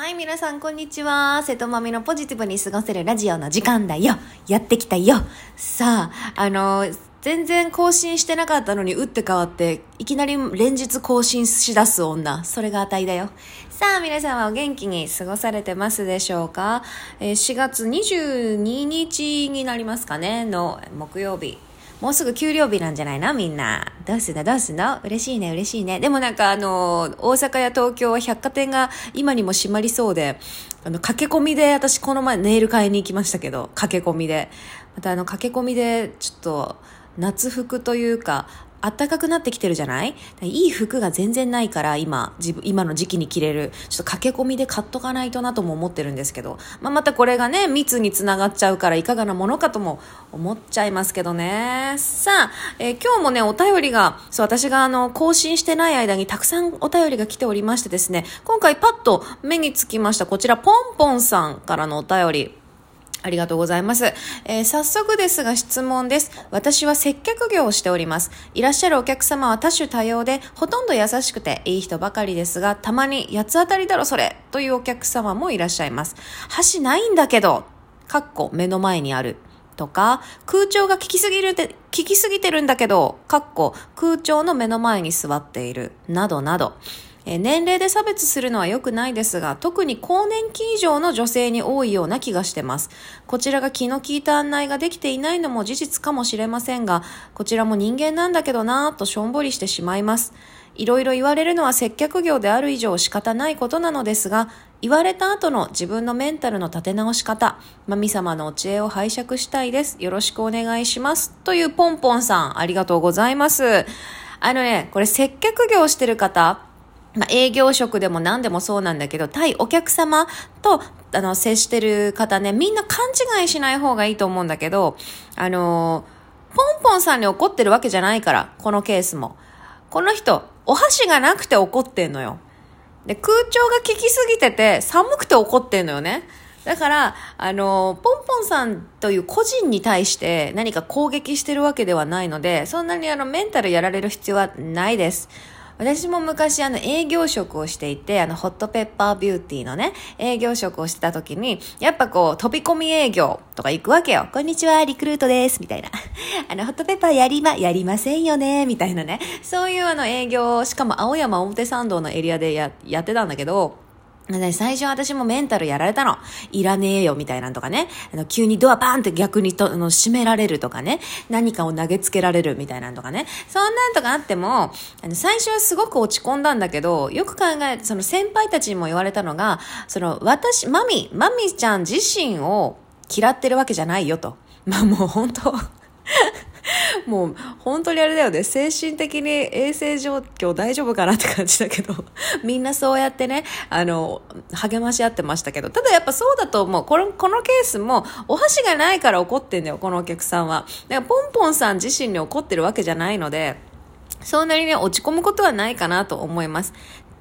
はい、皆さん、こんにちは。瀬戸まみのポジティブに過ごせるラジオの時間だよ。やってきたよ。さあ、あの全然更新してなかったのに打って変わって、いきなり連日更新しだす女。それが値だよ。さあ、皆さんはお元気に過ごされてますでしょうか、え、4月22日になりますかね、の木曜日。もうすぐ給料日なんじゃないの？みんな。どうすんのどうすんの嬉しいね、嬉しいね。でもなんかあの、大阪や東京は百貨店が今にも閉まりそうで、あの、駆け込みで、私この前ネイル買いに行きましたけど、駆け込みで。またあの、駆け込みで、ちょっと、夏服というか、暖かくなってきてるじゃない？いい服が全然ないから今、自分、今の時期に着れる。ちょっと駆け込みで買っとかないとなとも思ってるんですけど。まあ、またこれがね、密につながっちゃうからいかがなものかとも思っちゃいますけどね。さあ、えー、今日もね、お便りが、そう、私があの、更新してない間にたくさんお便りが来ておりましてですね、今回パッと目につきました、こちら、ポンポンさんからのお便り。ありがとうございます。えー、早速ですが質問です。私は接客業をしております。いらっしゃるお客様は多種多様で、ほとんど優しくていい人ばかりですが、たまに八つ当たりだろそれというお客様もいらっしゃいます。箸ないんだけど、かっこ目の前にある。とか、空調が効きすぎるて、効きすぎてるんだけど、かっこ空調の目の前に座っている。などなど。え年齢で差別するのは良くないですが、特に更年期以上の女性に多いような気がしてます。こちらが気の利いた案内ができていないのも事実かもしれませんが、こちらも人間なんだけどなぁとしょんぼりしてしまいます。いろいろ言われるのは接客業である以上仕方ないことなのですが、言われた後の自分のメンタルの立て直し方、神様のお知恵を拝借したいです。よろしくお願いします。というポンポンさん、ありがとうございます。あのね、これ接客業してる方、まあ、営業職でも何でもそうなんだけど、対お客様と、あの、接してる方ね、みんな勘違いしない方がいいと思うんだけど、あのー、ポンポンさんに怒ってるわけじゃないから、このケースも。この人、お箸がなくて怒ってんのよ。で、空調が効きすぎてて、寒くて怒ってんのよね。だから、あの、ポンポンさんという個人に対して何か攻撃してるわけではないので、そんなにあの、メンタルやられる必要はないです。私も昔あの営業職をしていて、あのホットペッパービューティーのね、営業職をしてた時に、やっぱこう飛び込み営業とか行くわけよ。こんにちは、リクルートです、みたいな。あの、ホットペッパーやりま、やりませんよね、みたいなね。そういうあの営業、しかも青山表参道のエリアでや、やってたんだけど、最初私もメンタルやられたの。いらねえよ、みたいなんとかね。あの、急にドアバーンって逆にと、あの、閉められるとかね。何かを投げつけられるみたいなんとかね。そんなんとかあっても、あの、最初はすごく落ち込んだんだけど、よく考え、その先輩たちにも言われたのが、その、私、マミ、マミちゃん自身を嫌ってるわけじゃないよと。まあもう本当 もう本当にあれだよね。精神的に衛生状況大丈夫かなって感じだけど。みんなそうやってねあの励まし合ってましたけど。ただやっぱそうだと思う。このこのケースもお箸がないから怒ってんだよこのお客さんは。だからポンポンさん自身に怒ってるわけじゃないのでそんなにね落ち込むことはないかなと思います。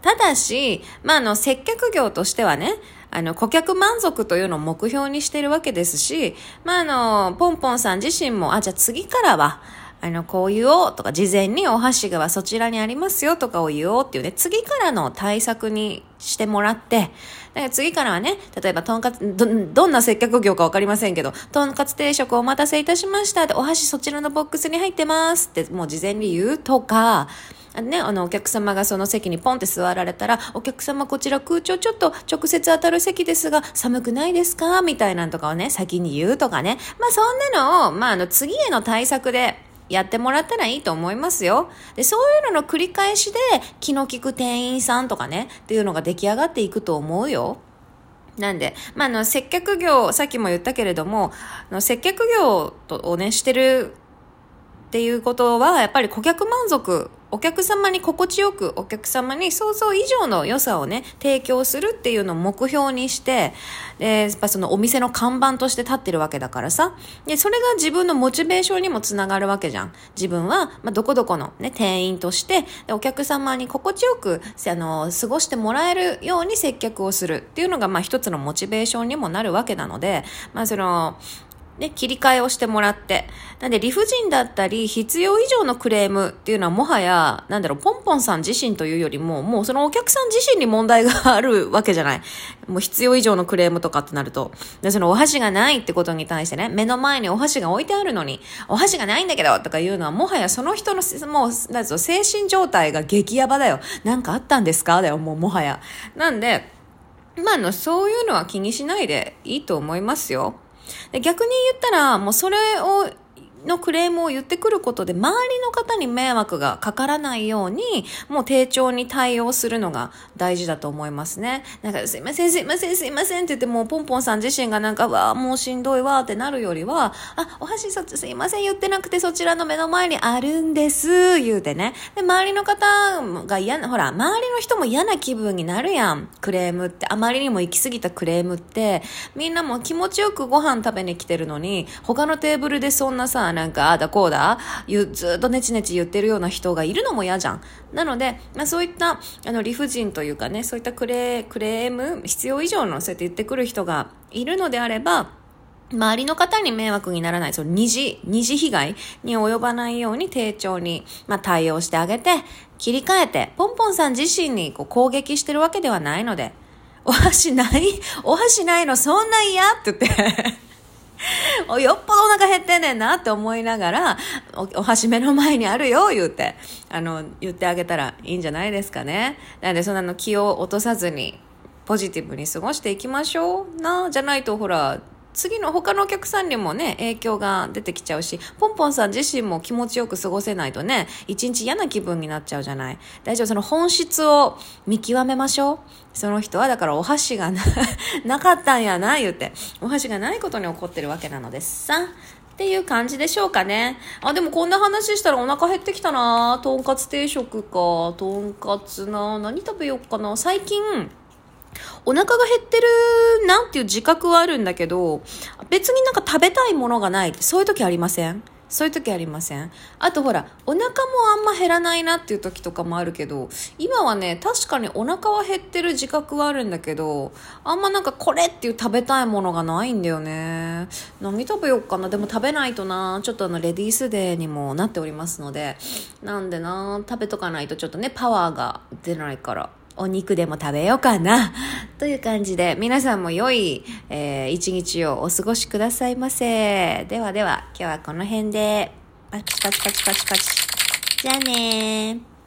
ただし、まあ、あの、接客業としてはね、あの、顧客満足というのを目標にしてるわけですし、まあ、あの、ポンポンさん自身も、あ、じゃあ次からは、あの、こう言おうとか、事前にお箸がそちらにありますよとかを言おうっていうね、次からの対策にしてもらって、次からはね、例えば、とんかつ、ど、どんな接客業かわかりませんけど、とんかつ定食お待たせいたしましたお箸そちらのボックスに入ってますって、もう事前に言うとか、あね、あの、お客様がその席にポンって座られたら、お客様こちら空調ちょっと直接当たる席ですが、寒くないですか？みたいなんとかをね、先に言うとかね。まあそんなのを、まああの、次への対策で、やってもらったらいいと思いますよ。で、そういうのの繰り返しで気の利く店員さんとかね、っていうのが出来上がっていくと思うよ。なんで、まあ、あの、接客業、さっきも言ったけれども、あの接客業をね、してるっていうことは、やっぱり顧客満足、お客様に心地よく、お客様に想像以上の良さをね、提供するっていうのを目標にして、で、やっぱそのお店の看板として立ってるわけだからさ、で、それが自分のモチベーションにもつながるわけじゃん。自分は、まあ、どこどこのね、店員として、お客様に心地よく、あの、過ごしてもらえるように接客をするっていうのが、まあ、一つのモチベーションにもなるわけなので、まあ、その、ね、切り替えをしてもらって。なんで理不尽だったり、必要以上のクレームっていうのはもはや、なんだろう、ポンポンさん自身というよりも、もうそのお客さん自身に問題があるわけじゃない。もう必要以上のクレームとかってなると。で、そのお箸がないってことに対してね、目の前にお箸が置いてあるのに、お箸がないんだけどとか言うのは、もはやその人の、もう、なん精神状態が激ヤバだよ。なんかあったんですか？だよ、もうもはや。なんで、まあの、そういうのは気にしないでいいと思いますよ。で逆に言ったら、もうそれをのクレームを言ってくることで、周りの方に迷惑がかからないように、もう丁重に対応するのが大事だと思いますね。なんか、すいません、すいません、すいませんって言って、もうポンポンさん自身がなんか、わあ、もうしんどいわってなるよりは、あ、お箸そすいません、言ってなくてそちらの目の前にあるんです、言うてね。で、周りの方が嫌な、ほら、周りの人も嫌な気分になるやん。クレームって、あまりにも行き過ぎたクレームって、みんなも気持ちよくご飯食べに来てるのに、他のテーブルでそんなさ、なんか、あだこうだ、ずっとネチネチ言ってるような人がいるのも嫌じゃん。なので、まあ、そういった、あの、理不尽というかね、そういったクレクレーム、必要以上のそうやって言ってくる人がいるのであれば、周りの方に迷惑にならない、その二次、二次被害に及ばないように丁重に、まあ、対応してあげて、切り替えて、ポンポンさん自身にこう攻撃してるわけではないので、お箸ないお箸ないのそんな嫌って言ってよっぽどお腹減ってんねんなって思いながら、お、お箸目の前にあるよ、言うて、あの、言ってあげたらいいんじゃないですかね。なんで、そんなの気を落とさずに、ポジティブに過ごしていきましょうな。じゃないと、ほら、次の他のお客さんにもね、影響が出てきちゃうし、ポンポンさん自身も気持ちよく過ごせないとね、一日嫌な気分になっちゃうじゃない。大丈夫、その本質を見極めましょう。その人はだからお箸がな なかったんやな、言うて。お箸がないことに怒ってるわけなのですさ。っていう感じでしょうかね。あ、でもこんな話したらお腹減ってきたなとんかつ定食か。とんかつな何食べよっかな。最近、お腹が減ってるなっていう自覚はあるんだけど、別になんか食べたいものがないってそういう時ありません？そういう時ありません？あとほら、お腹もあんま減らないなっていう時とかもあるけど、今はね、確かにお腹は減ってる自覚はあるんだけど、あんまなんかこれっていう食べたいものがないんだよね。何食べようかな？でも食べないとな、ちょっとあの、レディースデーにもなっておりますので、なんでな、食べとかないとちょっとね、パワーが出ないから。お肉でも食べようかな。という感じで、皆さんも良い、えー、一日をお過ごしくださいませ。ではでは、今日はこの辺で、パチパチパチパチパチ。じゃあねー。